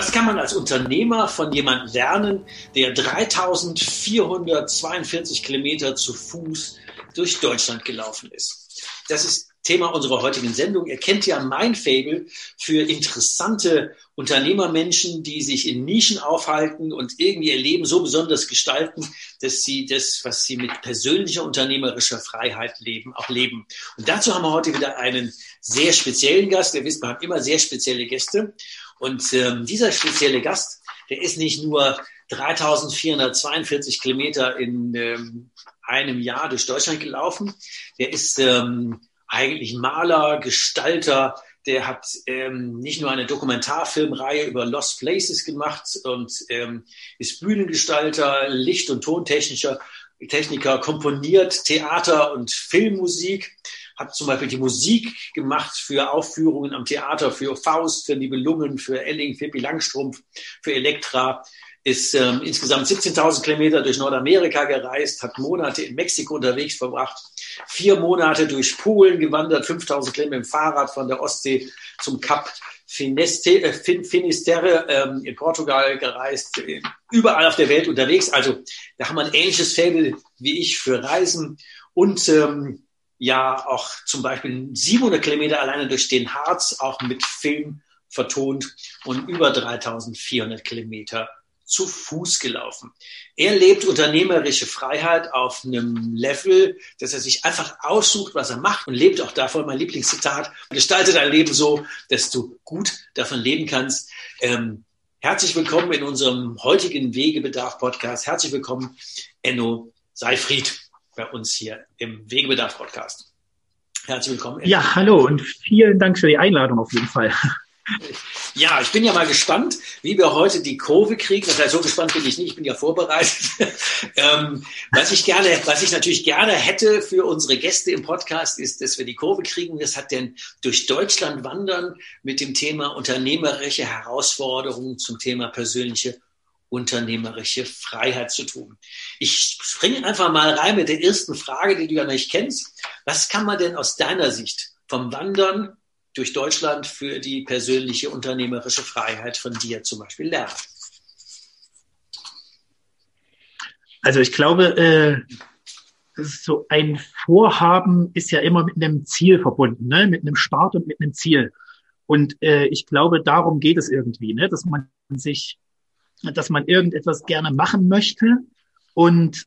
Was kann man als Unternehmer von jemandem lernen, der 3442 Kilometer zu Fuß durch Deutschland gelaufen ist? Das ist Thema unserer heutigen Sendung. Ihr kennt ja mein Fable für interessante Unternehmermenschen, die sich in Nischen aufhalten und irgendwie ihr Leben so besonders gestalten, dass sie das, was sie mit persönlicher unternehmerischer Freiheit leben, auch leben. Und dazu haben wir heute wieder einen sehr speziellen Gast. Ihr wisst, wir haben immer sehr spezielle Gäste. Und ähm, dieser spezielle Gast, der ist nicht nur 3442 Kilometer in ähm, einem Jahr durch Deutschland gelaufen. Der ist ähm, eigentlich Maler, Gestalter, der hat ähm, nicht nur eine Dokumentarfilmreihe über Lost Places gemacht und ähm, ist Bühnengestalter, Licht- und Tontechniker, Techniker, komponiert Theater- und Filmmusik, hat zum Beispiel die Musik gemacht für Aufführungen am Theater, für Faust, für Nibelungen, für Elling, für Pippi Langstrumpf, für Elektra, ist ähm, insgesamt 17.000 Kilometer durch Nordamerika gereist, hat Monate in Mexiko unterwegs verbracht, vier Monate durch Polen gewandert, 5.000 Kilometer im Fahrrad von der Ostsee zum Kap Fineste, äh, Finisterre ähm, in Portugal gereist, äh, überall auf der Welt unterwegs. Also da haben wir ein ähnliches Fable wie ich für Reisen und ähm, ja auch zum Beispiel 700 Kilometer alleine durch den Harz, auch mit Film vertont und über 3400 Kilometer zu Fuß gelaufen. Er lebt unternehmerische Freiheit auf einem Level, dass er sich einfach aussucht, was er macht und lebt auch davon. Mein Lieblingszitat, gestalte dein Leben so, dass du gut davon leben kannst. Ähm, herzlich willkommen in unserem heutigen Wegebedarf-Podcast. Herzlich willkommen, Enno Seifried, bei uns hier im Wegebedarf-Podcast. Herzlich willkommen. Enno. Ja, hallo und vielen Dank für die Einladung auf jeden Fall. Ja, ich bin ja mal gespannt, wie wir heute die Kurve kriegen. Das heißt, so gespannt bin ich nicht, ich bin ja vorbereitet. ähm, was ich gerne, was ich natürlich gerne hätte für unsere Gäste im Podcast, ist, dass wir die Kurve kriegen. Das hat denn durch Deutschland wandern mit dem Thema unternehmerische Herausforderungen zum Thema persönliche unternehmerische Freiheit zu tun. Ich springe einfach mal rein mit der ersten Frage, die du ja nicht kennst. Was kann man denn aus deiner Sicht vom Wandern durch Deutschland für die persönliche unternehmerische Freiheit von dir zum Beispiel lernen? Also ich glaube, äh, so ein Vorhaben ist ja immer mit einem Ziel verbunden, ne? mit einem Start und mit einem Ziel. Und äh, ich glaube, darum geht es irgendwie, ne? dass man sich, dass man irgendetwas gerne machen möchte und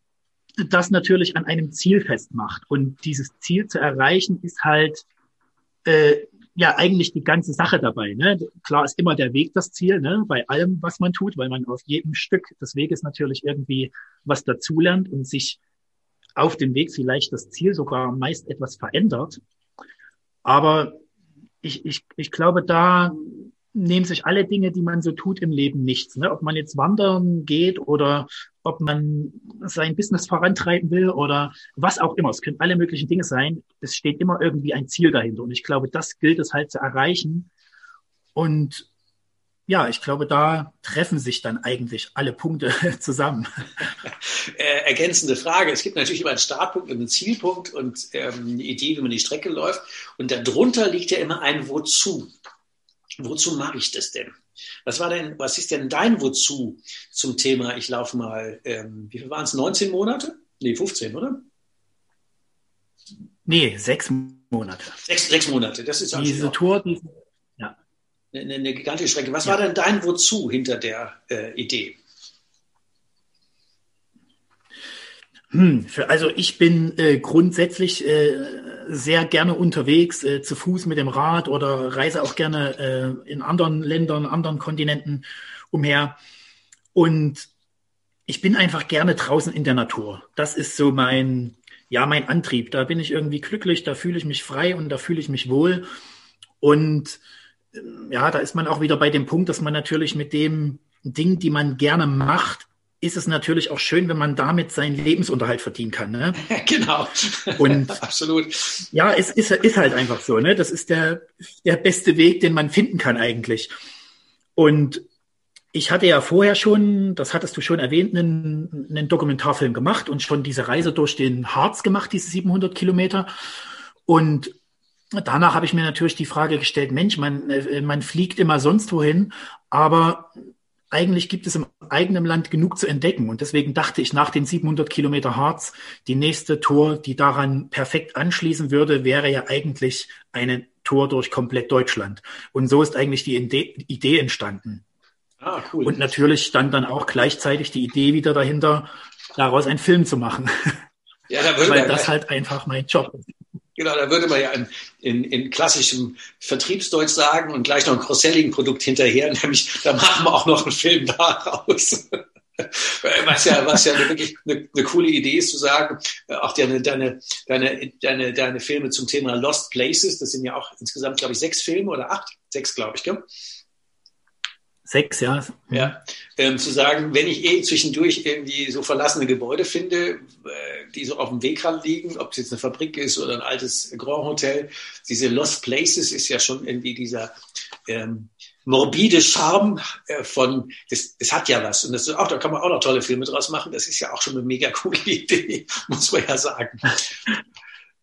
das natürlich an einem Ziel festmacht. Und dieses Ziel zu erreichen ist halt äh, ja eigentlich die ganze Sache dabei. Ne? Klar ist immer der Weg das Ziel, ne? bei allem, was man tut, weil man auf jedem Stück des Weges natürlich irgendwie was dazulernt und sich auf dem Weg vielleicht das Ziel sogar meist etwas verändert. Aber ich, ich, ich glaube, da nehmen sich alle Dinge, die man so tut im Leben nichts. Ne? Ob man jetzt wandern geht oder ob man sein Business vorantreiben will oder was auch immer. Es können alle möglichen Dinge sein. Es steht immer irgendwie ein Ziel dahinter. Und ich glaube, das gilt es halt zu erreichen. Und ja, ich glaube, da treffen sich dann eigentlich alle Punkte zusammen. Äh, ergänzende Frage. Es gibt natürlich immer einen Startpunkt und einen Zielpunkt und ähm, eine Idee, wie man die Strecke läuft. Und darunter liegt ja immer ein Wozu wozu mache ich das denn? Was war denn, was ist denn dein Wozu zum Thema, ich laufe mal, ähm, wie viel waren es, 19 Monate? Nee, 15, oder? Nee, sechs Monate. Sechs, sechs Monate, das ist Diese Tour, die, ja. Eine, eine, gigantische Strecke. Was ja. war denn dein Wozu hinter der äh, Idee? Hm, für, also ich bin äh, grundsätzlich äh, sehr gerne unterwegs, äh, zu Fuß mit dem Rad oder reise auch gerne äh, in anderen Ländern, anderen Kontinenten umher. Und ich bin einfach gerne draußen in der Natur. Das ist so mein, ja, mein Antrieb. Da bin ich irgendwie glücklich, da fühle ich mich frei und da fühle ich mich wohl. Und ähm, ja, da ist man auch wieder bei dem Punkt, dass man natürlich mit dem Ding, die man gerne macht, ist es natürlich auch schön, wenn man damit seinen Lebensunterhalt verdienen kann. Ne? genau. Und absolut. Ja, es ist, ist halt einfach so. Ne? Das ist der, der beste Weg, den man finden kann eigentlich. Und ich hatte ja vorher schon, das hattest du schon erwähnt, einen, einen Dokumentarfilm gemacht und schon diese Reise durch den Harz gemacht, diese 700 Kilometer. Und danach habe ich mir natürlich die Frage gestellt, Mensch, man, äh, man fliegt immer sonst wohin, aber eigentlich gibt es im eigenen Land genug zu entdecken. Und deswegen dachte ich nach den 700 Kilometer Harz, die nächste Tour, die daran perfekt anschließen würde, wäre ja eigentlich eine Tour durch komplett Deutschland. Und so ist eigentlich die Idee entstanden. Ah, cool. Und natürlich stand dann auch gleichzeitig die Idee wieder dahinter, daraus einen Film zu machen. Ja, da würde Weil das halt einfach mein Job ist. Genau, da würde man ja in, in, in klassischem Vertriebsdeutsch sagen und gleich noch ein Cross-Selling-Produkt hinterher, nämlich da machen wir auch noch einen Film daraus. was ja, was ja wirklich eine, eine coole Idee ist, zu sagen, äh, auch deine, deine, deine, deine, deine Filme zum Thema Lost Places, das sind ja auch insgesamt, glaube ich, sechs Filme oder acht, sechs, glaube ich, gell? Sechs, ja. Ja, ähm, zu sagen, wenn ich eh zwischendurch irgendwie so verlassene Gebäude finde, äh, die so auf dem Wegrand liegen, ob es jetzt eine Fabrik ist oder ein altes Grand Hotel, diese Lost Places ist ja schon irgendwie dieser ähm, morbide Charme äh, von, das, das hat ja was. Und das ist auch, da kann man auch noch tolle Filme draus machen. Das ist ja auch schon eine mega coole Idee, muss man ja sagen.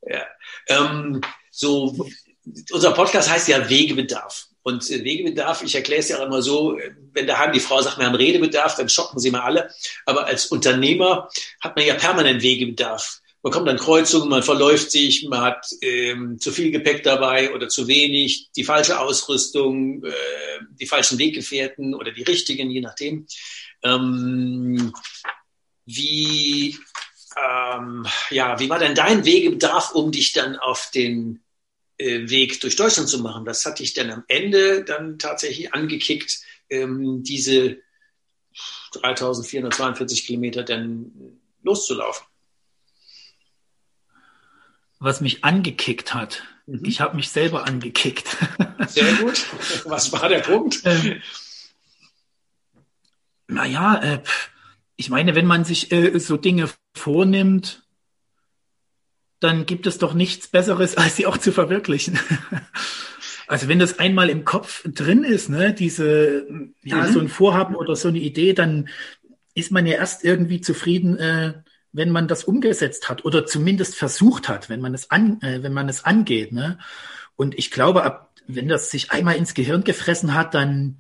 ja. Ähm, so, unser Podcast heißt ja Wegebedarf. Und äh, Wegebedarf, ich erkläre es ja auch immer so, wenn daheim die Frau sagt, wir haben Redebedarf, dann schocken sie mal alle. Aber als Unternehmer hat man ja permanent Wegebedarf. Man kommt an Kreuzungen, man verläuft sich, man hat ähm, zu viel Gepäck dabei oder zu wenig, die falsche Ausrüstung, äh, die falschen Weggefährten oder die richtigen, je nachdem. Ähm, wie, ähm, ja, wie war denn dein Wegebedarf, um dich dann auf den äh, Weg durch Deutschland zu machen. Das hatte ich dann am Ende dann tatsächlich angekickt, ähm, diese 3442 Kilometer dann loszulaufen. Was mich angekickt hat. Mhm. Ich habe mich selber angekickt. Sehr gut. Was war der Punkt? Ähm, naja, äh, ich meine, wenn man sich äh, so Dinge vornimmt, dann gibt es doch nichts Besseres, als sie auch zu verwirklichen. Also wenn das einmal im Kopf drin ist, ne, diese, ja, mhm. so ein Vorhaben oder so eine Idee, dann ist man ja erst irgendwie zufrieden, äh, wenn man das umgesetzt hat oder zumindest versucht hat, wenn man es an, äh, wenn man es angeht, ne. Und ich glaube, ab, wenn das sich einmal ins Gehirn gefressen hat, dann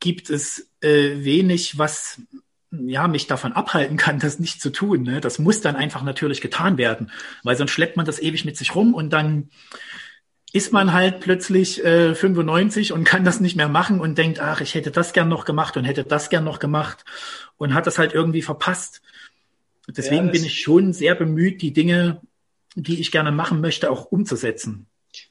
gibt es äh, wenig, was ja, mich davon abhalten kann, das nicht zu tun. Ne? Das muss dann einfach natürlich getan werden, weil sonst schleppt man das ewig mit sich rum und dann ist man halt plötzlich äh, 95 und kann das nicht mehr machen und denkt, ach, ich hätte das gern noch gemacht und hätte das gern noch gemacht und hat das halt irgendwie verpasst. Deswegen ja, bin ich schon sehr bemüht, die Dinge, die ich gerne machen möchte, auch umzusetzen.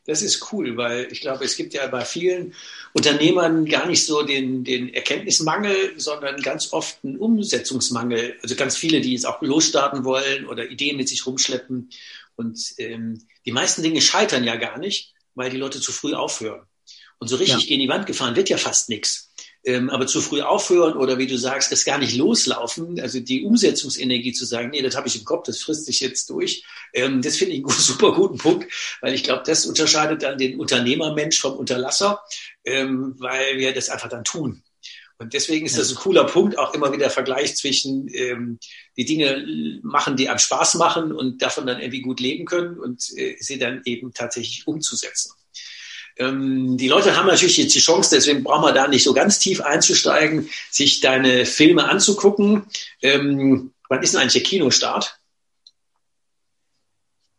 Das ist cool, weil ich glaube, es gibt ja bei vielen Unternehmern gar nicht so den, den Erkenntnismangel, sondern ganz oft einen Umsetzungsmangel. Also ganz viele, die jetzt auch losstarten wollen oder Ideen mit sich rumschleppen. Und ähm, die meisten Dinge scheitern ja gar nicht, weil die Leute zu früh aufhören. Und so richtig ja. gegen die Wand gefahren wird ja fast nichts ähm, aber zu früh aufhören oder wie du sagst, das gar nicht loslaufen, also die Umsetzungsenergie zu sagen, nee, das habe ich im Kopf, das frisst sich jetzt durch, ähm, das finde ich einen super guten Punkt, weil ich glaube, das unterscheidet dann den Unternehmermensch vom Unterlasser, ähm, weil wir das einfach dann tun. Und deswegen ist das ein cooler Punkt, auch immer wieder der Vergleich zwischen ähm, die Dinge machen, die einem Spaß machen und davon dann irgendwie gut leben können und äh, sie dann eben tatsächlich umzusetzen. Ähm, die Leute haben natürlich jetzt die Chance, deswegen brauchen wir da nicht so ganz tief einzusteigen, sich deine Filme anzugucken. Ähm, wann ist denn eigentlich der Kinostart?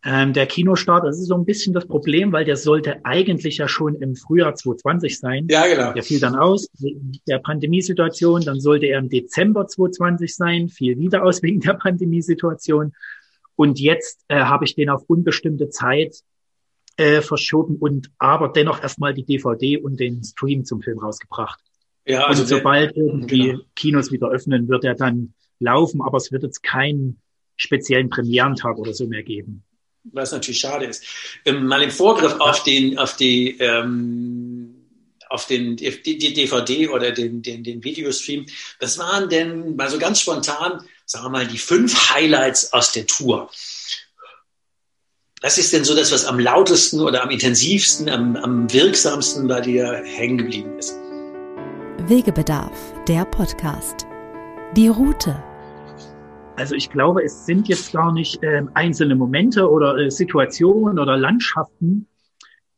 Ähm, der Kinostart, das ist so ein bisschen das Problem, weil der sollte eigentlich ja schon im Frühjahr 2020 sein. Ja, genau. Der fiel dann aus wegen der Pandemiesituation. Dann sollte er im Dezember 2020 sein, fiel wieder aus wegen der Pandemiesituation. Und jetzt äh, habe ich den auf unbestimmte Zeit äh, verschoben und aber dennoch erstmal die DVD und den Stream zum Film rausgebracht. Ja, also und sobald irgendwie genau. Kinos wieder öffnen, wird er dann laufen, aber es wird jetzt keinen speziellen Premierentag oder so mehr geben was natürlich schade ist. Ähm, mal im Vorgriff auf den, auf die, ähm, auf den, die, die DVD oder den, den, den Videostream. Was waren denn mal so ganz spontan, sagen wir mal, die fünf Highlights aus der Tour? Was ist denn so das, was am lautesten oder am intensivsten, am, am wirksamsten bei dir hängen geblieben ist? Wegebedarf, der Podcast. Die Route also ich glaube, es sind jetzt gar nicht äh, einzelne Momente oder äh, Situationen oder Landschaften,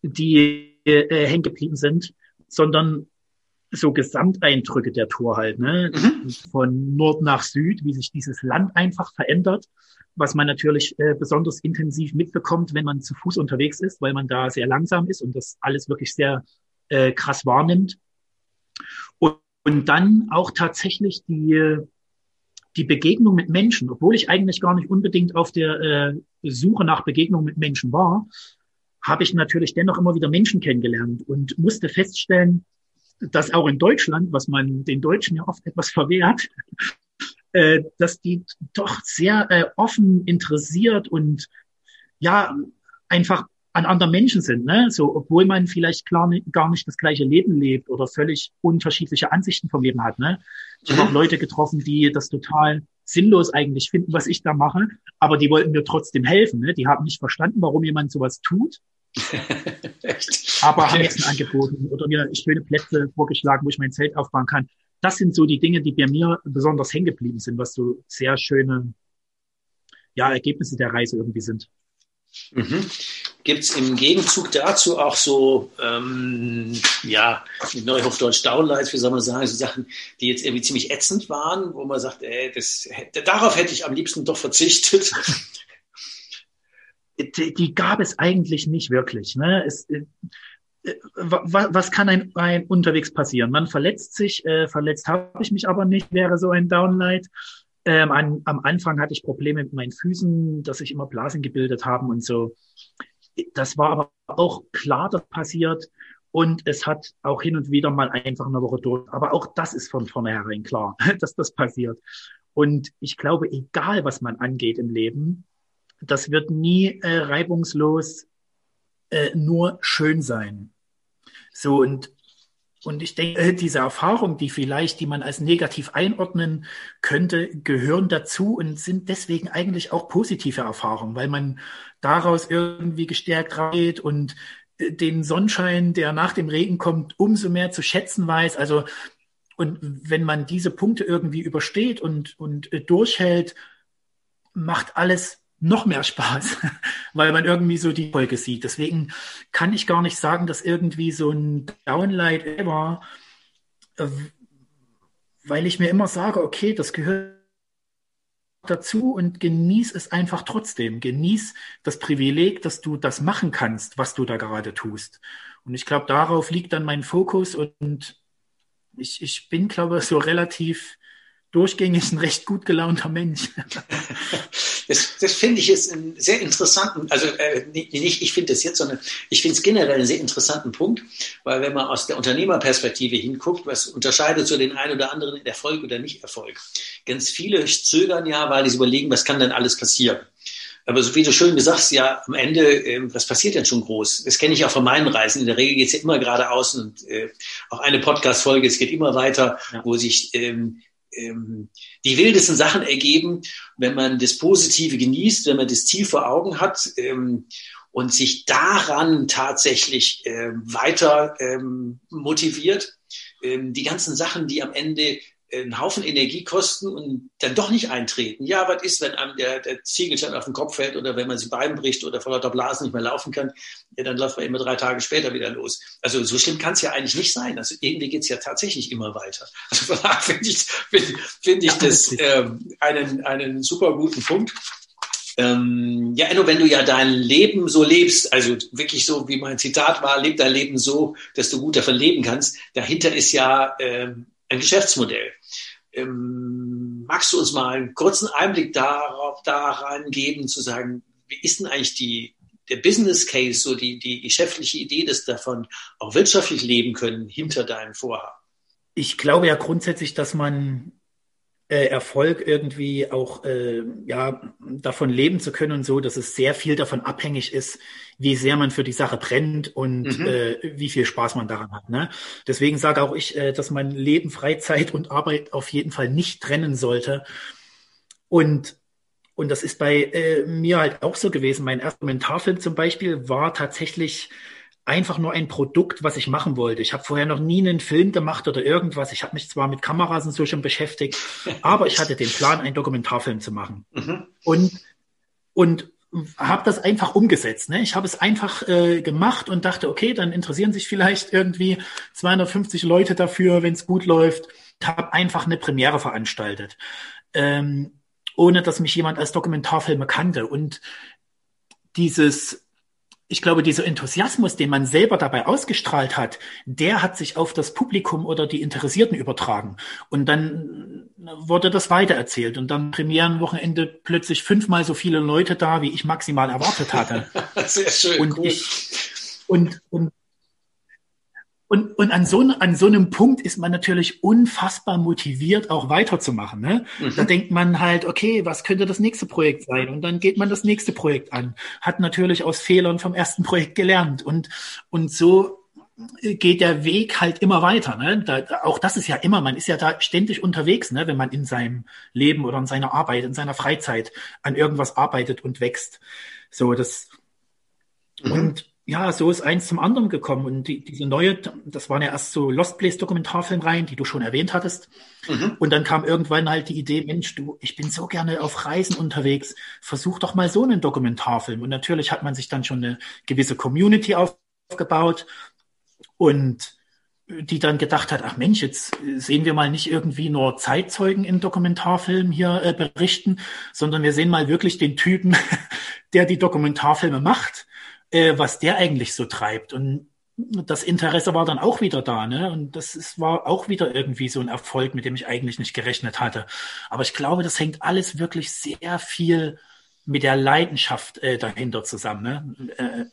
die äh, hängen geblieben sind, sondern so Gesamteindrücke der Tour halt, ne? Mhm. Von Nord nach Süd, wie sich dieses Land einfach verändert, was man natürlich äh, besonders intensiv mitbekommt, wenn man zu Fuß unterwegs ist, weil man da sehr langsam ist und das alles wirklich sehr äh, krass wahrnimmt. Und, und dann auch tatsächlich die die Begegnung mit Menschen, obwohl ich eigentlich gar nicht unbedingt auf der äh, Suche nach Begegnung mit Menschen war, habe ich natürlich dennoch immer wieder Menschen kennengelernt und musste feststellen, dass auch in Deutschland, was man den Deutschen ja oft etwas verwehrt, äh, dass die doch sehr äh, offen, interessiert und ja, einfach an anderen Menschen sind, ne? So, obwohl man vielleicht klar gar nicht das gleiche Leben lebt oder völlig unterschiedliche Ansichten vom Leben hat, ne? Ich habe auch mhm. Leute getroffen, die das total sinnlos eigentlich finden, was ich da mache, aber die wollten mir trotzdem helfen, ne? Die haben nicht verstanden, warum jemand sowas tut. aber okay. haben jetzt ein angeboten oder mir schöne Plätze vorgeschlagen, wo ich mein Zelt aufbauen kann. Das sind so die Dinge, die bei mir besonders hängen geblieben sind, was so sehr schöne ja, Ergebnisse der Reise irgendwie sind. Mhm. Gibt es im Gegenzug dazu auch so, ähm, ja, mit Neuhochdeutsch Downlights, wie soll man sagen, so Sachen, die jetzt irgendwie ziemlich ätzend waren, wo man sagt, ey, das, darauf hätte ich am liebsten doch verzichtet. Die, die gab es eigentlich nicht wirklich. Ne? Es, äh, was kann ein, ein unterwegs passieren? Man verletzt sich, äh, verletzt habe ich mich aber nicht, wäre so ein Downlight. Ähm, an, am Anfang hatte ich Probleme mit meinen Füßen, dass sich immer Blasen gebildet haben und so. Das war aber auch klar, das passiert. Und es hat auch hin und wieder mal einfach eine Woche durch. Aber auch das ist von vornherein klar, dass das passiert. Und ich glaube, egal was man angeht im Leben, das wird nie äh, reibungslos äh, nur schön sein. So, und und ich denke, diese Erfahrungen, die vielleicht, die man als negativ einordnen könnte, gehören dazu und sind deswegen eigentlich auch positive Erfahrungen, weil man daraus irgendwie gestärkt reingeht und äh, den Sonnenschein, der nach dem Regen kommt, umso mehr zu schätzen weiß. Also, und wenn man diese Punkte irgendwie übersteht und, und äh, durchhält, macht alles noch mehr Spaß, weil man irgendwie so die Folge sieht. Deswegen kann ich gar nicht sagen, dass irgendwie so ein Downlight war, äh, weil ich mir immer sage, okay, das gehört dazu und genieß es einfach trotzdem. Genieß das Privileg, dass du das machen kannst, was du da gerade tust. Und ich glaube, darauf liegt dann mein Fokus und ich, ich bin, glaube ich, so relativ durchgängig ein recht gut gelaunter Mensch. Das, das finde ich jetzt einen sehr interessanten, also äh, nicht ich finde das jetzt, sondern ich finde es generell einen sehr interessanten Punkt, weil wenn man aus der Unternehmerperspektive hinguckt, was unterscheidet so den einen oder anderen Erfolg oder Nicht-Erfolg? Ganz viele zögern ja, weil sie überlegen, was kann denn alles passieren? Aber so wie du schön gesagt ja, am Ende, äh, was passiert denn schon groß? Das kenne ich auch von meinen Reisen. In der Regel geht es ja immer geradeaus und äh, auch eine Podcast-Folge, es geht immer weiter, ja. wo sich ähm, ähm, die wildesten Sachen ergeben, wenn man das Positive genießt, wenn man das Ziel vor Augen hat ähm, und sich daran tatsächlich ähm, weiter ähm, motiviert. Ähm, die ganzen Sachen, die am Ende einen Haufen Energie kosten und dann doch nicht eintreten. Ja, was ist, wenn einem der, der Ziegelstein auf den Kopf fällt oder wenn man sie Bein bricht oder vor lauter Blasen nicht mehr laufen kann, ja, dann läuft man immer drei Tage später wieder los. Also so schlimm kann es ja eigentlich nicht sein. Also irgendwie geht es ja tatsächlich immer weiter. Also von daher finde ich, find, find ich das ähm, einen, einen super guten Punkt. Ähm, ja, Enno, wenn du ja dein Leben so lebst, also wirklich so, wie mein Zitat war, leb dein Leben so, dass du gut davon leben kannst, dahinter ist ja ähm, ein Geschäftsmodell. Ähm, magst du uns mal einen kurzen Einblick darauf, daran geben, zu sagen, wie ist denn eigentlich die, der Business Case, so die, die geschäftliche Idee, dass davon auch wirtschaftlich leben können hinter deinem Vorhaben? Ich glaube ja grundsätzlich, dass man äh, Erfolg irgendwie auch äh, ja davon leben zu können und so, dass es sehr viel davon abhängig ist, wie sehr man für die Sache brennt und mhm. äh, wie viel Spaß man daran hat. Ne? Deswegen sage auch ich, äh, dass man Leben, Freizeit und Arbeit auf jeden Fall nicht trennen sollte. Und und das ist bei äh, mir halt auch so gewesen. Mein erster Mentarfilm zum Beispiel war tatsächlich einfach nur ein Produkt, was ich machen wollte. Ich habe vorher noch nie einen Film gemacht oder irgendwas. Ich habe mich zwar mit Kameras und so schon beschäftigt, aber ich hatte den Plan, einen Dokumentarfilm zu machen. Mhm. Und, und habe das einfach umgesetzt. Ne? Ich habe es einfach äh, gemacht und dachte, okay, dann interessieren sich vielleicht irgendwie 250 Leute dafür, wenn es gut läuft. Ich habe einfach eine Premiere veranstaltet, ähm, ohne dass mich jemand als Dokumentarfilmer kannte. Und dieses ich glaube, dieser Enthusiasmus, den man selber dabei ausgestrahlt hat, der hat sich auf das Publikum oder die Interessierten übertragen. Und dann wurde das weitererzählt. Und dann Premierenwochenende plötzlich fünfmal so viele Leute da, wie ich maximal erwartet hatte. Sehr schön. Und cool. ich, und, und und, und an, so, an so einem Punkt ist man natürlich unfassbar motiviert, auch weiterzumachen. Ne? Mhm. Da denkt man halt, okay, was könnte das nächste Projekt sein? Und dann geht man das nächste Projekt an. Hat natürlich aus Fehlern vom ersten Projekt gelernt. Und, und so geht der Weg halt immer weiter. Ne? Da, auch das ist ja immer, man ist ja da ständig unterwegs, ne? wenn man in seinem Leben oder in seiner Arbeit, in seiner Freizeit an irgendwas arbeitet und wächst. So, das mhm. und ja, so ist eins zum anderen gekommen. Und die, diese neue, das waren ja erst so Lost Place Dokumentarfilmreihen, die du schon erwähnt hattest. Mhm. Und dann kam irgendwann halt die Idee, Mensch, du, ich bin so gerne auf Reisen unterwegs, versuch doch mal so einen Dokumentarfilm. Und natürlich hat man sich dann schon eine gewisse Community aufgebaut und die dann gedacht hat, ach Mensch, jetzt sehen wir mal nicht irgendwie nur Zeitzeugen in Dokumentarfilmen hier äh, berichten, sondern wir sehen mal wirklich den Typen, der die Dokumentarfilme macht äh, was der eigentlich so treibt. Und das Interesse war dann auch wieder da, ne? Und das ist, war auch wieder irgendwie so ein Erfolg, mit dem ich eigentlich nicht gerechnet hatte. Aber ich glaube, das hängt alles wirklich sehr viel mit der Leidenschaft äh, dahinter zusammen. Ne? Äh,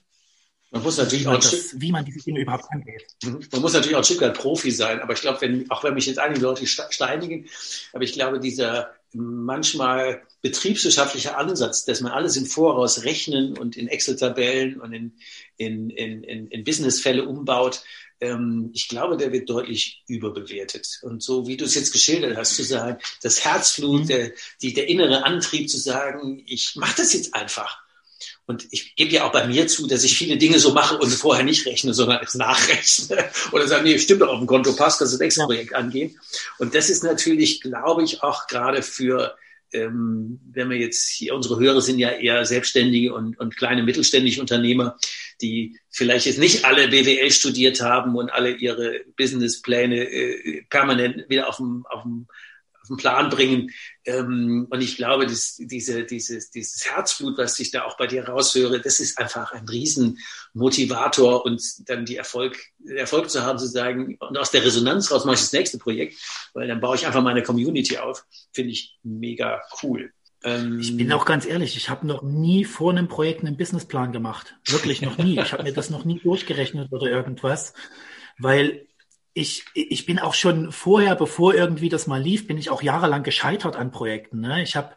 man muss natürlich auch das, wie man diese Dinge überhaupt angeht. Mhm. Man muss natürlich auch ein Stück weit Profi sein, aber ich glaube, wenn, auch wenn mich jetzt einige Leute steinigen, aber ich glaube, dieser manchmal betriebswirtschaftliche Ansatz, dass man alles im Voraus rechnen und in Excel-Tabellen und in, in, in, in, in Businessfälle umbaut, ähm, ich glaube, der wird deutlich überbewertet. Und so wie du es jetzt geschildert hast, zu sagen, das Herzflut, mhm. der, die, der innere Antrieb zu sagen, ich mache das jetzt einfach und ich gebe ja auch bei mir zu, dass ich viele Dinge so mache und vorher nicht rechne, sondern es nachrechne. Oder sage, nee, stimmt doch, auf dem Konto passt, dass das nächste Projekt angeht. Und das ist natürlich, glaube ich, auch gerade für, ähm, wenn wir jetzt hier, unsere Hörer sind ja eher selbstständige und, und kleine mittelständische Unternehmer, die vielleicht jetzt nicht alle BWL studiert haben und alle ihre Businesspläne äh, permanent wieder auf dem, auf dem auf den Plan bringen. Ähm, und ich glaube, dass diese, dieses, dieses Herzblut, was ich da auch bei dir raushöre, das ist einfach ein Riesenmotivator und dann die Erfolg, Erfolg zu haben, zu sagen, und aus der Resonanz raus mache ich das nächste Projekt, weil dann baue ich einfach meine Community auf. Finde ich mega cool. Ähm, ich bin auch ganz ehrlich, ich habe noch nie vor einem Projekt einen Businessplan gemacht. Wirklich noch nie. Ich habe mir das noch nie durchgerechnet oder irgendwas, weil ich, ich bin auch schon vorher, bevor irgendwie das mal lief, bin ich auch jahrelang gescheitert an Projekten. Ne? Ich habe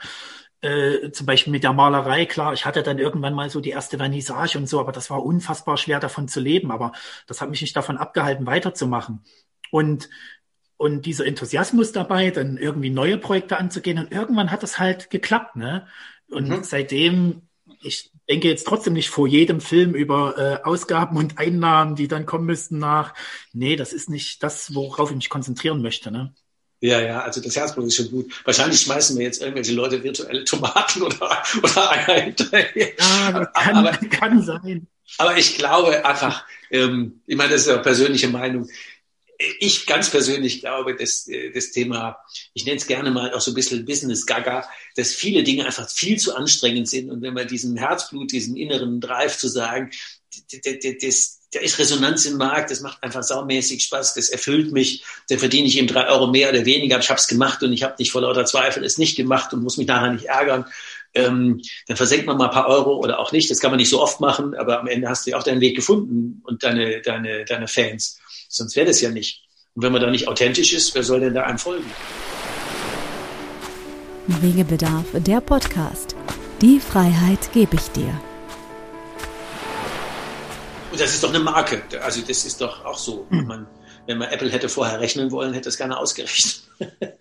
äh, zum Beispiel mit der Malerei, klar, ich hatte dann irgendwann mal so die erste Vernissage und so, aber das war unfassbar schwer davon zu leben. Aber das hat mich nicht davon abgehalten, weiterzumachen. Und und dieser Enthusiasmus dabei, dann irgendwie neue Projekte anzugehen und irgendwann hat das halt geklappt, ne? Und mhm. seitdem ich denke jetzt trotzdem nicht vor jedem Film über äh, Ausgaben und Einnahmen, die dann kommen müssten nach. Nee, das ist nicht das, worauf ich mich konzentrieren möchte. Ne? Ja, ja, also das Herzblut ist schon gut. Wahrscheinlich schmeißen wir jetzt irgendwelche Leute virtuelle Tomaten oder, oder Eier hinterher. Ja, kann, aber, kann sein. Aber ich glaube einfach, ähm, ich meine, das ist ja persönliche Meinung, ich ganz persönlich glaube, dass das Thema, ich nenne es gerne mal auch so ein bisschen Business Gaga, dass viele Dinge einfach viel zu anstrengend sind. Und wenn man diesem Herzblut, diesen inneren Drive zu sagen, das, da ist Resonanz im Markt, das macht einfach saumäßig Spaß, das erfüllt mich, da verdiene ich eben drei Euro mehr oder weniger, ich habe es gemacht und ich habe nicht vor lauter Zweifel es nicht gemacht und muss mich nachher nicht ärgern. Ähm, dann versenkt man mal ein paar Euro oder auch nicht. Das kann man nicht so oft machen, aber am Ende hast du ja auch deinen Weg gefunden und deine, deine, deine Fans. Sonst wäre das ja nicht. Und wenn man da nicht authentisch ist, wer soll denn da einem folgen? Wegebedarf, der Podcast. Die Freiheit gebe ich dir. Und das ist doch eine Marke. Also das ist doch auch so. Hm. Man, wenn man Apple hätte vorher rechnen wollen, hätte es keiner ausgerechnet.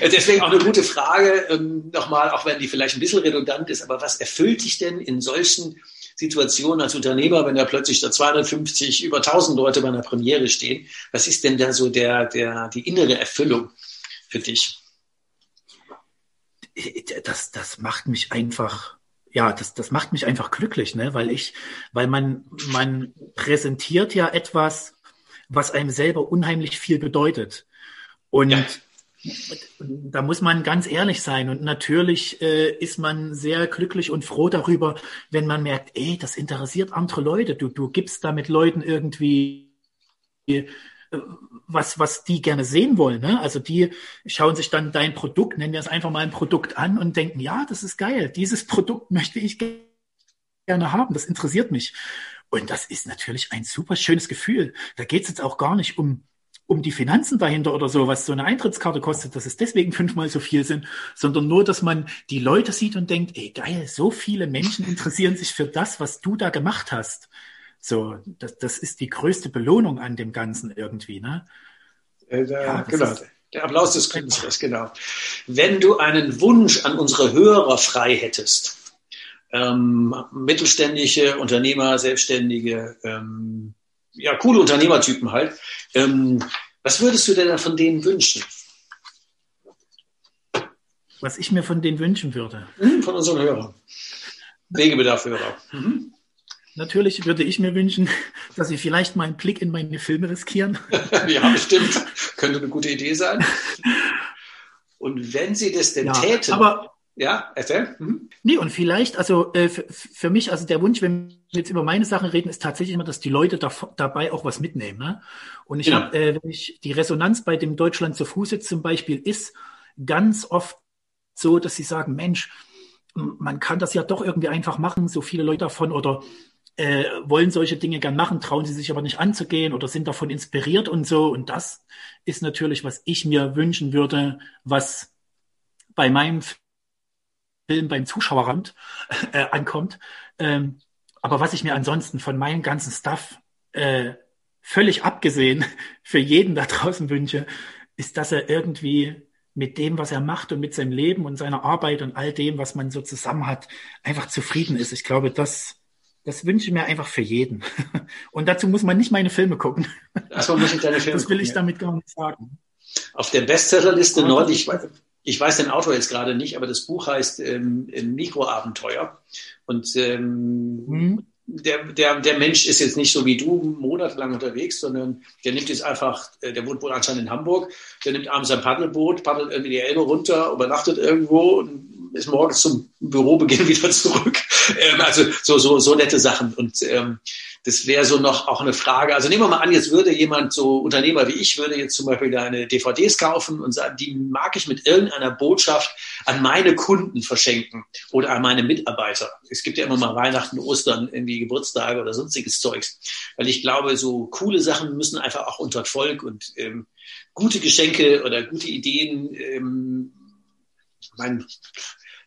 Deswegen auch eine gute Frage, ähm, nochmal, auch wenn die vielleicht ein bisschen redundant ist, aber was erfüllt dich denn in solchen Situationen als Unternehmer, wenn da plötzlich da 250, über 1000 Leute bei einer Premiere stehen? Was ist denn da so der, der, die innere Erfüllung für dich? Das, das macht mich einfach ja, das, das macht mich einfach glücklich, ne? weil ich, weil man, man präsentiert ja etwas, was einem selber unheimlich viel bedeutet. Und ja. Da muss man ganz ehrlich sein. Und natürlich äh, ist man sehr glücklich und froh darüber, wenn man merkt, ey, das interessiert andere Leute. Du, du gibst damit Leuten irgendwie äh, was, was die gerne sehen wollen. Ne? Also die schauen sich dann dein Produkt, nennen wir es einfach mal ein Produkt an und denken, ja, das ist geil. Dieses Produkt möchte ich gerne haben. Das interessiert mich. Und das ist natürlich ein super schönes Gefühl. Da geht es jetzt auch gar nicht um, um die Finanzen dahinter oder so, was so eine Eintrittskarte kostet, dass es deswegen fünfmal so viel sind, sondern nur, dass man die Leute sieht und denkt, ey geil, so viele Menschen interessieren sich für das, was du da gemacht hast. So, das, das ist die größte Belohnung an dem Ganzen irgendwie, ne? Äh, da, ja, genau. Der Applaus des Künstlers, genau. Wenn du einen Wunsch an unsere Hörer frei hättest, ähm, mittelständische Unternehmer, Selbstständige, ähm, ja, coole Unternehmertypen halt. Ähm, was würdest du denn von denen wünschen? Was ich mir von denen wünschen würde? Mhm, von unseren Hörern. Wegebedarf-Hörer. Mhm. Natürlich würde ich mir wünschen, dass sie vielleicht mal einen Blick in meine Filme riskieren. ja, bestimmt. Könnte eine gute Idee sein. Und wenn sie das denn ja, täten, aber ja, erzähl. Mhm. Nee, und vielleicht, also äh, für, mich, also der Wunsch, wenn wir jetzt über meine Sachen reden, ist tatsächlich immer, dass die Leute da, dabei auch was mitnehmen. Ne? Und ich ja. habe, äh, wenn ich die Resonanz bei dem Deutschland zu Fuße zum Beispiel ist ganz oft so, dass sie sagen, Mensch, man kann das ja doch irgendwie einfach machen, so viele Leute davon oder äh, wollen solche Dinge gern machen, trauen sie sich aber nicht anzugehen oder sind davon inspiriert und so. Und das ist natürlich, was ich mir wünschen würde, was bei meinem Film beim Zuschauerrand äh, ankommt. Ähm, aber was ich mir ansonsten von meinem ganzen Stuff äh, völlig abgesehen für jeden da draußen wünsche, ist, dass er irgendwie mit dem, was er macht und mit seinem Leben und seiner Arbeit und all dem, was man so zusammen hat, einfach zufrieden ist. Ich glaube, das, das wünsche ich mir einfach für jeden. Und dazu muss man nicht meine Filme gucken. Achso, muss ich deine Filme Das will gucken, ich damit gar nicht sagen. Auf der Bestsellerliste neulich, ich weiß den Autor jetzt gerade nicht, aber das Buch heißt ähm, Mikroabenteuer. Und ähm, mhm. der, der, der Mensch ist jetzt nicht so wie du monatelang unterwegs, sondern der nimmt jetzt einfach, äh, der wohnt wohl anscheinend in Hamburg, der nimmt abends ein Paddelboot, paddelt irgendwie die Elbe runter, übernachtet irgendwo und ist morgens zum Bürobeginn wieder zurück. Ähm, also so, so, so nette Sachen. Und ähm, das wäre so noch auch eine Frage. Also nehmen wir mal an, jetzt würde jemand, so Unternehmer wie ich, würde jetzt zum Beispiel deine DVDs kaufen und sagen, die mag ich mit irgendeiner Botschaft an meine Kunden verschenken oder an meine Mitarbeiter. Es gibt ja immer mal Weihnachten, Ostern, irgendwie Geburtstage oder sonstiges Zeugs. Weil ich glaube, so coole Sachen müssen einfach auch unter Volk und ähm, gute Geschenke oder gute Ideen, ähm, mein,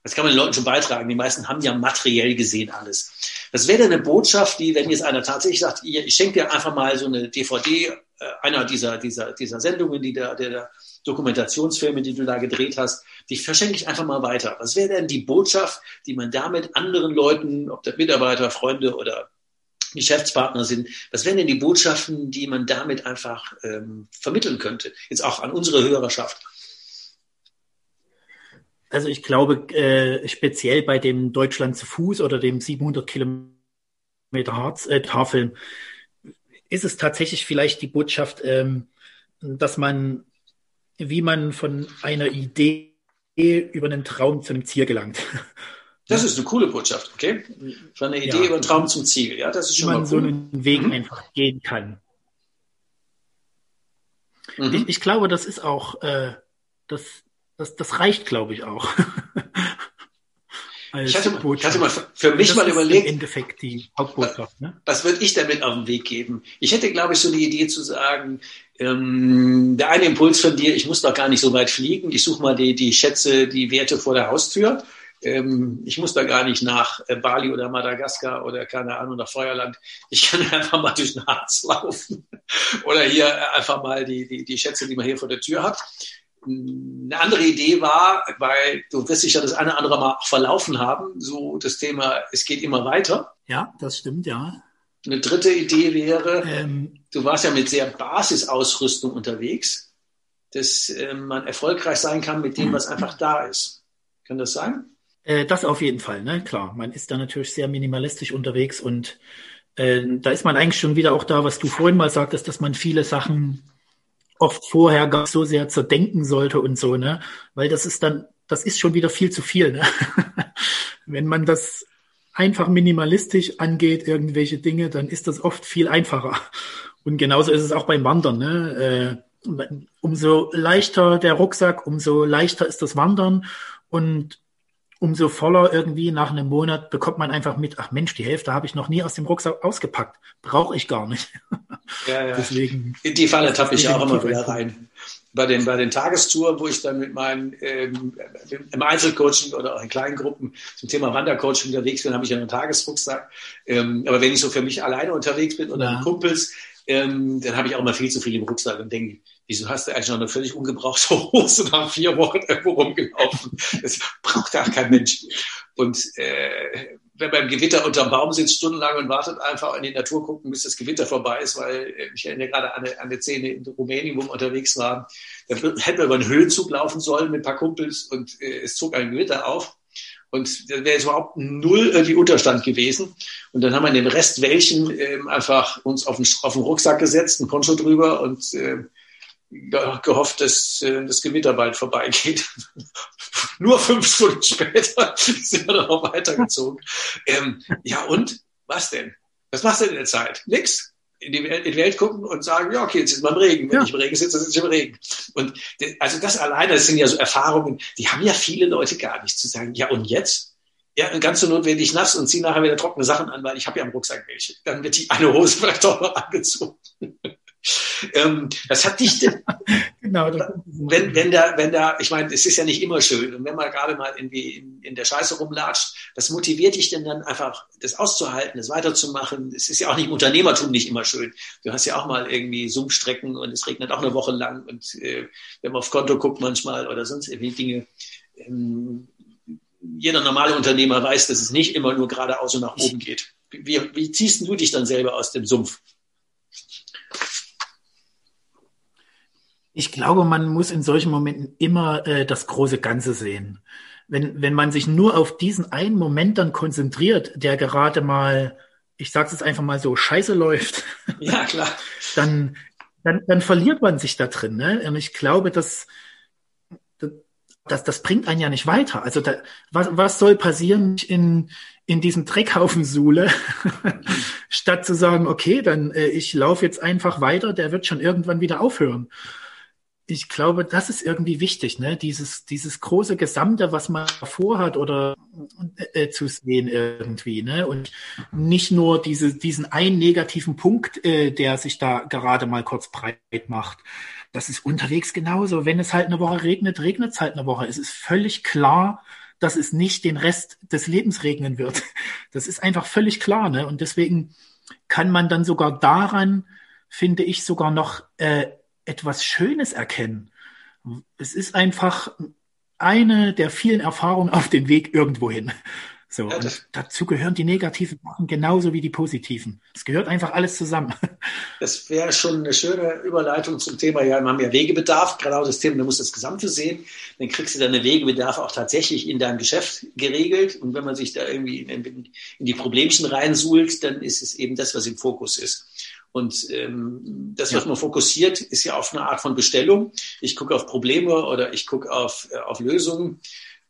das kann man den Leuten schon beitragen. Die meisten haben ja materiell gesehen alles. Das wäre eine Botschaft, die, wenn jetzt einer tatsächlich sagt, ich schenke dir einfach mal so eine DVD äh, einer dieser, dieser, dieser Sendungen, die der, der Dokumentationsfilme, die du da gedreht hast, die verschenke ich einfach mal weiter. Was wäre denn die Botschaft, die man damit anderen Leuten, ob das Mitarbeiter, Freunde oder Geschäftspartner sind, was wären denn die Botschaften, die man damit einfach ähm, vermitteln könnte? Jetzt auch an unsere Hörerschaft. Also ich glaube, äh, speziell bei dem Deutschland zu Fuß oder dem 700 Kilometer Harz, äh, Tafeln ist es tatsächlich vielleicht die Botschaft, ähm, dass man, wie man von einer Idee über einen Traum zu einem Ziel gelangt. Das ist eine coole Botschaft, okay? Von einer Idee ja. über einen Traum zum Ziel, ja, das ist schon wie man cool. so einen Weg mhm. einfach gehen kann. Mhm. Ich, ich, glaube, das ist auch, äh, das, das, das reicht, glaube ich, auch. ich, hatte, ich hatte mal für mich das mal überlegt. Im Endeffekt die Hauptbotschaft. Ne? Was würde ich damit auf den Weg geben? Ich hätte, glaube ich, so eine Idee zu sagen, ähm, der eine Impuls von dir, ich muss doch gar nicht so weit fliegen, ich suche mal die, die Schätze, die Werte vor der Haustür ähm, ich muss da gar nicht nach äh, Bali oder Madagaskar oder keine Ahnung nach Feuerland. Ich kann einfach mal durch den Harz laufen oder hier äh, einfach mal die, die, die Schätze, die man hier vor der Tür hat. Eine andere Idee war, weil du wirst dich ja das eine oder andere Mal auch verlaufen haben, so das Thema, es geht immer weiter. Ja, das stimmt, ja. Eine dritte Idee wäre, ähm, du warst ja mit sehr Basisausrüstung unterwegs, dass äh, man erfolgreich sein kann mit dem, was einfach da ist. Kann das sein? Äh, das auf jeden Fall, ne? Klar. Man ist da natürlich sehr minimalistisch unterwegs und äh, da ist man eigentlich schon wieder auch da, was du vorhin mal sagtest, dass man viele Sachen oft vorher gar so sehr zerdenken sollte und so, ne? Weil das ist dann, das ist schon wieder viel zu viel, ne? Wenn man das einfach minimalistisch angeht, irgendwelche Dinge, dann ist das oft viel einfacher. Und genauso ist es auch beim Wandern, ne? Äh, umso leichter der Rucksack, umso leichter ist das Wandern. Und umso voller irgendwie nach einem Monat bekommt man einfach mit, ach Mensch, die Hälfte habe ich noch nie aus dem Rucksack ausgepackt. Brauche ich gar nicht. Ja, ja. Deswegen. In die Falle tappe ich auch immer wieder rein. Bei den, bei den Tagestouren, wo ich dann mit meinen ähm, im Einzelcoaching oder auch in kleinen Gruppen zum Thema Wandercoaching unterwegs bin, habe ich ja einen Tagesrucksack. Ähm, aber wenn ich so für mich alleine unterwegs bin oder ja. mit Kumpels, ähm, dann habe ich auch immer viel zu viel im Rucksack und denke, wieso hast du eigentlich noch eine völlig ungebrauchte Hose nach vier Wochen irgendwo rumgelaufen? Das braucht ja kein Mensch. Und äh, wenn man im Gewitter unterm Baum sitzt, stundenlang und wartet einfach in die Natur gucken, bis das Gewitter vorbei ist, weil äh, ich erinnere gerade an eine, an eine Szene in Rumänien, wo wir unterwegs waren. Da hätten wir über einen Höhenzug laufen sollen mit ein paar Kumpels und äh, es zog ein Gewitter auf. Und da wäre jetzt überhaupt null irgendwie Unterstand gewesen. Und dann haben wir in dem Rest welchen ähm, einfach uns auf den, auf den Rucksack gesetzt, ein Poncho drüber und äh, gehofft, dass äh, das Gewitter bald vorbeigeht. Nur fünf Stunden später sind wir dann noch weitergezogen. Ähm, ja, und? Was denn? Was machst du in der Zeit? Nix in die, Welt, in die Welt gucken und sagen, ja, okay, jetzt sind wir im Regen. Wenn ja. ich im Regen sitze, sitze ich im Regen. Und also das alleine, das sind ja so Erfahrungen, die haben ja viele Leute gar nicht zu sagen, ja, und jetzt? Ja, ganz so notwendig nass und zieh nachher wieder trockene Sachen an, weil ich habe ja im Rucksack welche. Dann wird die eine Hose vielleicht auch noch angezogen. Ähm, das hat dich denn, genau, wenn, wenn da, wenn da, ich meine, es ist ja nicht immer schön. Und wenn man gerade mal irgendwie in, in der Scheiße rumlatscht, das motiviert dich denn dann einfach, das auszuhalten, das weiterzumachen. Es ist ja auch nicht im Unternehmertum nicht immer schön. Du hast ja auch mal irgendwie Sumpfstrecken und es regnet auch eine Woche lang und äh, wenn man auf Konto guckt manchmal oder sonst irgendwie Dinge, ähm, jeder normale Unternehmer weiß, dass es nicht immer nur geradeaus und nach oben geht. Wie, wie ziehst du dich dann selber aus dem Sumpf? Ich glaube, man muss in solchen Momenten immer äh, das große Ganze sehen. Wenn, wenn man sich nur auf diesen einen Moment dann konzentriert, der gerade mal, ich sage es einfach mal so, scheiße läuft, ja, klar. dann, dann, dann verliert man sich da drin. Ne? Und ich glaube, dass, das, das bringt einen ja nicht weiter. Also da, was, was soll passieren in, in diesem Dreckhaufen Sule, statt zu sagen, okay, dann äh, ich laufe jetzt einfach weiter, der wird schon irgendwann wieder aufhören ich glaube, das ist irgendwie wichtig, ne? Dieses, dieses große Gesamte, was man vorhat oder äh, zu sehen irgendwie, ne? Und nicht nur diese, diesen einen negativen Punkt, äh, der sich da gerade mal kurz breit macht. Das ist unterwegs genauso. Wenn es halt eine Woche regnet, regnet es halt eine Woche. Es ist völlig klar, dass es nicht den Rest des Lebens regnen wird. Das ist einfach völlig klar, ne? Und deswegen kann man dann sogar daran, finde ich, sogar noch äh, etwas Schönes erkennen. Es ist einfach eine der vielen Erfahrungen auf dem Weg irgendwohin. So, ja, dazu gehören die negativen Sachen genauso wie die positiven. Es gehört einfach alles zusammen. Das wäre schon eine schöne Überleitung zum Thema, ja, wir haben ja Wegebedarf, genau das Thema, du musst das Gesamte sehen, dann kriegst du deine Wegebedarf auch tatsächlich in deinem Geschäft geregelt und wenn man sich da irgendwie in, in die Problemchen reinsuhlt, dann ist es eben das, was im Fokus ist. Und ähm, das, was man fokussiert, ist ja auf eine Art von Bestellung. Ich gucke auf Probleme oder ich gucke auf, äh, auf Lösungen.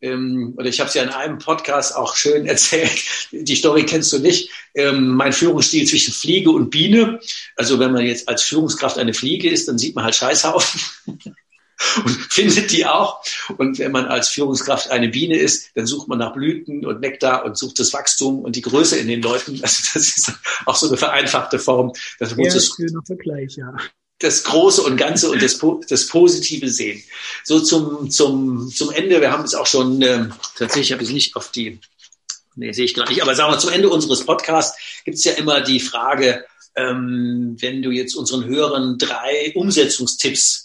Ähm, oder ich habe es ja in einem Podcast auch schön erzählt. Die Story kennst du nicht. Ähm, mein Führungsstil zwischen Fliege und Biene. Also wenn man jetzt als Führungskraft eine Fliege ist, dann sieht man halt Scheißhaufen. und findet die auch. Und wenn man als Führungskraft eine Biene ist, dann sucht man nach Blüten und Nektar und sucht das Wachstum und die Größe in den Leuten. Also das ist auch so eine vereinfachte Form. Das muss es, Vergleich, ja. das Große und Ganze und das, das Positive sehen. So zum, zum, zum Ende. Wir haben es auch schon, äh, tatsächlich habe ich es nicht auf die, nee, sehe ich gar nicht, aber sagen wir, zum Ende unseres Podcasts gibt es ja immer die Frage, ähm, wenn du jetzt unseren Hörern drei Umsetzungstipps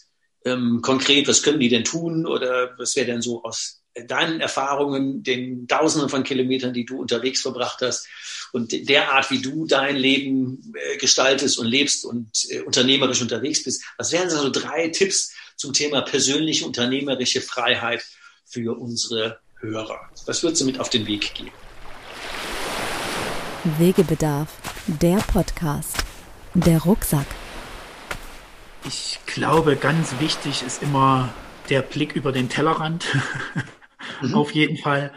ähm, konkret, was können die denn tun oder was wäre denn so aus deinen Erfahrungen, den Tausenden von Kilometern, die du unterwegs verbracht hast und der Art, wie du dein Leben äh, gestaltest und lebst und äh, unternehmerisch unterwegs bist. Was wären so drei Tipps zum Thema persönliche unternehmerische Freiheit für unsere Hörer? Was würdest du mit auf den Weg geben? Wegebedarf, der Podcast, der Rucksack. Ich glaube, ganz wichtig ist immer der Blick über den Tellerrand. mhm. Auf jeden Fall.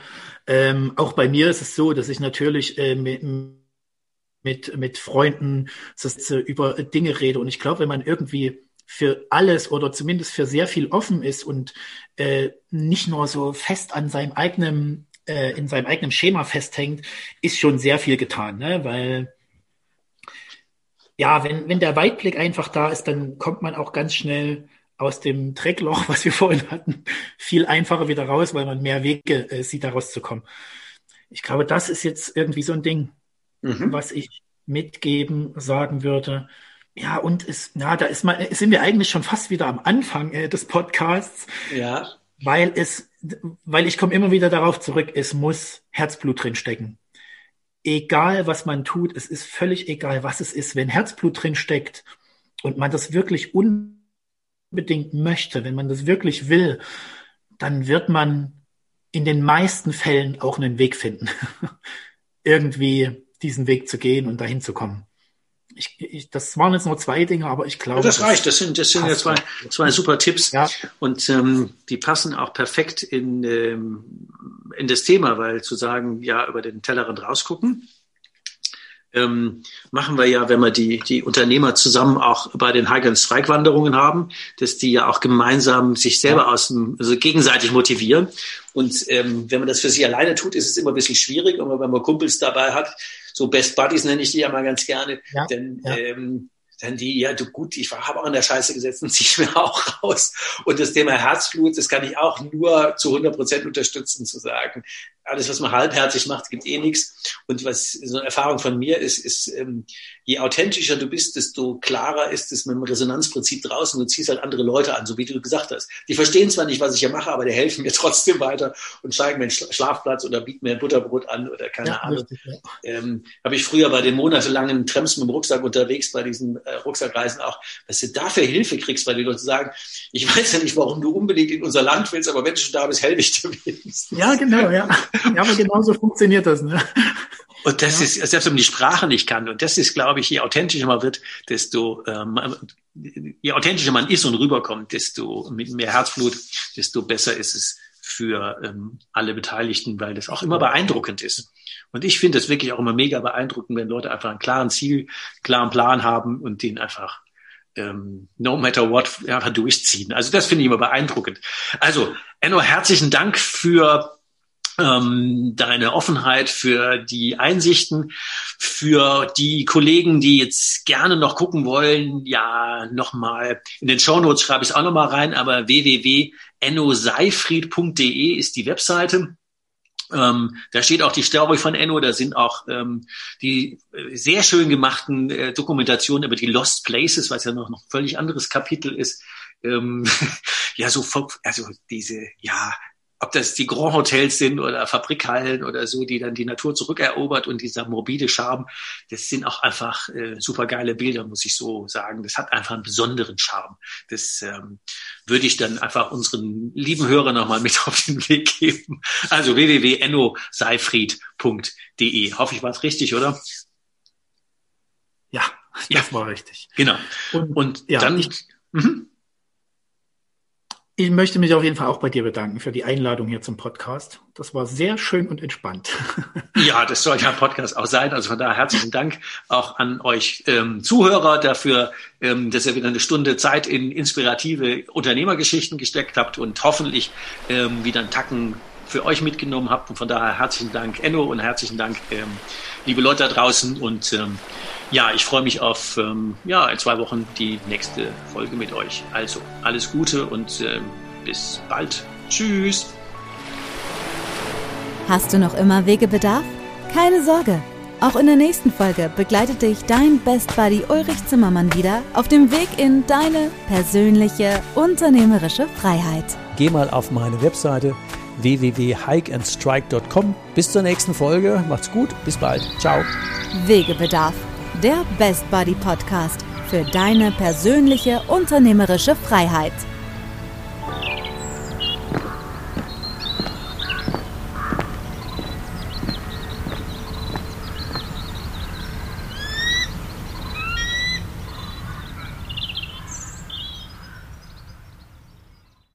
Ähm, auch bei mir ist es so, dass ich natürlich äh, mit, mit, mit Freunden das, äh, über Dinge rede. Und ich glaube, wenn man irgendwie für alles oder zumindest für sehr viel offen ist und äh, nicht nur so fest an seinem eigenen, äh, in seinem eigenen Schema festhängt, ist schon sehr viel getan, ne? Weil ja, wenn, wenn der Weitblick einfach da ist, dann kommt man auch ganz schnell aus dem Dreckloch, was wir vorhin hatten, viel einfacher wieder raus, weil man mehr Wege äh, sieht, da rauszukommen. Ich glaube, das ist jetzt irgendwie so ein Ding, mhm. was ich mitgeben sagen würde. Ja, und ist, na, da ist mal, sind wir eigentlich schon fast wieder am Anfang äh, des Podcasts. Ja. Weil es, weil ich komme immer wieder darauf zurück, es muss Herzblut drin stecken egal was man tut, es ist völlig egal, was es ist, wenn Herzblut drin steckt und man das wirklich unbedingt möchte, wenn man das wirklich will, dann wird man in den meisten Fällen auch einen Weg finden, irgendwie diesen Weg zu gehen und dahin zu kommen. Ich, ich, das waren jetzt nur zwei Dinge, aber ich glaube. Ja, das reicht. Das sind, das sind ja zwei, zwei super Tipps. Ja. Und ähm, die passen auch perfekt in, ähm, in das Thema, weil zu sagen, ja, über den Tellerrand rausgucken, ähm, machen wir ja, wenn wir die, die Unternehmer zusammen auch bei den Hike- und Strike-Wanderungen haben, dass die ja auch gemeinsam sich selber aus dem, also gegenseitig motivieren. Und ähm, wenn man das für sich alleine tut, ist es immer ein bisschen schwierig. Und wenn man Kumpels dabei hat, so Best Buddies nenne ich die ja mal ganz gerne, ja, denn ja. Ähm, dann die, ja, du gut, ich habe auch in der Scheiße gesetzt und ziehe mir auch raus. Und das Thema Herzblut, das kann ich auch nur zu 100 Prozent unterstützen, zu sagen, alles, was man halbherzig macht, gibt eh nichts. Und was so eine Erfahrung von mir ist, ist, ähm, je authentischer du bist, desto klarer ist es mit dem Resonanzprinzip draußen. Du ziehst halt andere Leute an, so wie du gesagt hast. Die verstehen zwar nicht, was ich hier mache, aber die helfen mir trotzdem weiter und zeigen mir einen Schlafplatz oder bieten mir ein Butterbrot an oder keine ja, Ahnung. Richtig, ja. ähm, Habe ich früher bei den monatelangen Tramps mit dem Rucksack unterwegs, bei diesen äh, Rucksackreisen auch, dass du dafür Hilfe kriegst, weil die Leute sagen, ich weiß ja nicht, warum du unbedingt in unser Land willst, aber wenn du schon da bist, helfe ich dir wenigstens. Ja, genau, ja. Ja, aber genauso funktioniert das. Ne? Und das ja. ist, selbst wenn man die Sprache nicht kann, und das ist, glaube ich, je authentischer man wird, desto, ähm, je authentischer man ist und rüberkommt, desto mit mehr Herzblut, desto besser ist es für ähm, alle Beteiligten, weil das auch immer beeindruckend ist. Und ich finde es wirklich auch immer mega beeindruckend, wenn Leute einfach einen klaren Ziel, klaren Plan haben und den einfach ähm, no matter what einfach durchziehen. Also das finde ich immer beeindruckend. Also, Enno, herzlichen Dank für ähm, deine Offenheit, für die Einsichten, für die Kollegen, die jetzt gerne noch gucken wollen. Ja, nochmal in den Shownotes schreibe ich es auch nochmal rein, aber www.ennoseifried.de ist die Webseite. Ähm, da steht auch die Story von Enno, da sind auch ähm, die äh, sehr schön gemachten äh, Dokumentationen über die Lost Places, was ja noch noch völlig anderes Kapitel ist. Ähm, ja, so also diese ja ob das die Grand Hotels sind oder Fabrikhallen oder so, die dann die Natur zurückerobert und dieser morbide Charme, das sind auch einfach äh, super geile Bilder, muss ich so sagen. Das hat einfach einen besonderen Charme. Das ähm, würde ich dann einfach unseren lieben Hörern nochmal mit auf den Weg geben. Also www.ennoseifried.de. Hoffe ich war es richtig, oder? Ja, Das ja. war richtig. Genau. Und, und ja, dann. Ich, mhm. Ich möchte mich auf jeden Fall auch bei dir bedanken für die Einladung hier zum Podcast. Das war sehr schön und entspannt. Ja, das soll ja ein Podcast auch sein. Also von daher herzlichen Dank auch an euch ähm, Zuhörer dafür, ähm, dass ihr wieder eine Stunde Zeit in inspirative Unternehmergeschichten gesteckt habt und hoffentlich ähm, wieder einen Tacken für euch mitgenommen habt. Und von daher herzlichen Dank, Enno, und herzlichen Dank, ähm, liebe Leute da draußen. Und ähm, ja, ich freue mich auf ähm, ja, in zwei Wochen die nächste Folge mit euch. Also alles Gute und ähm, bis bald. Tschüss. Hast du noch immer Wegebedarf? Keine Sorge. Auch in der nächsten Folge begleitet dich dein Best Buddy Ulrich Zimmermann wieder auf dem Weg in deine persönliche unternehmerische Freiheit. Geh mal auf meine Webseite www.hikeandstrike.com. Bis zur nächsten Folge. Macht's gut. Bis bald. Ciao. Wegebedarf der Best Buddy Podcast für deine persönliche unternehmerische Freiheit.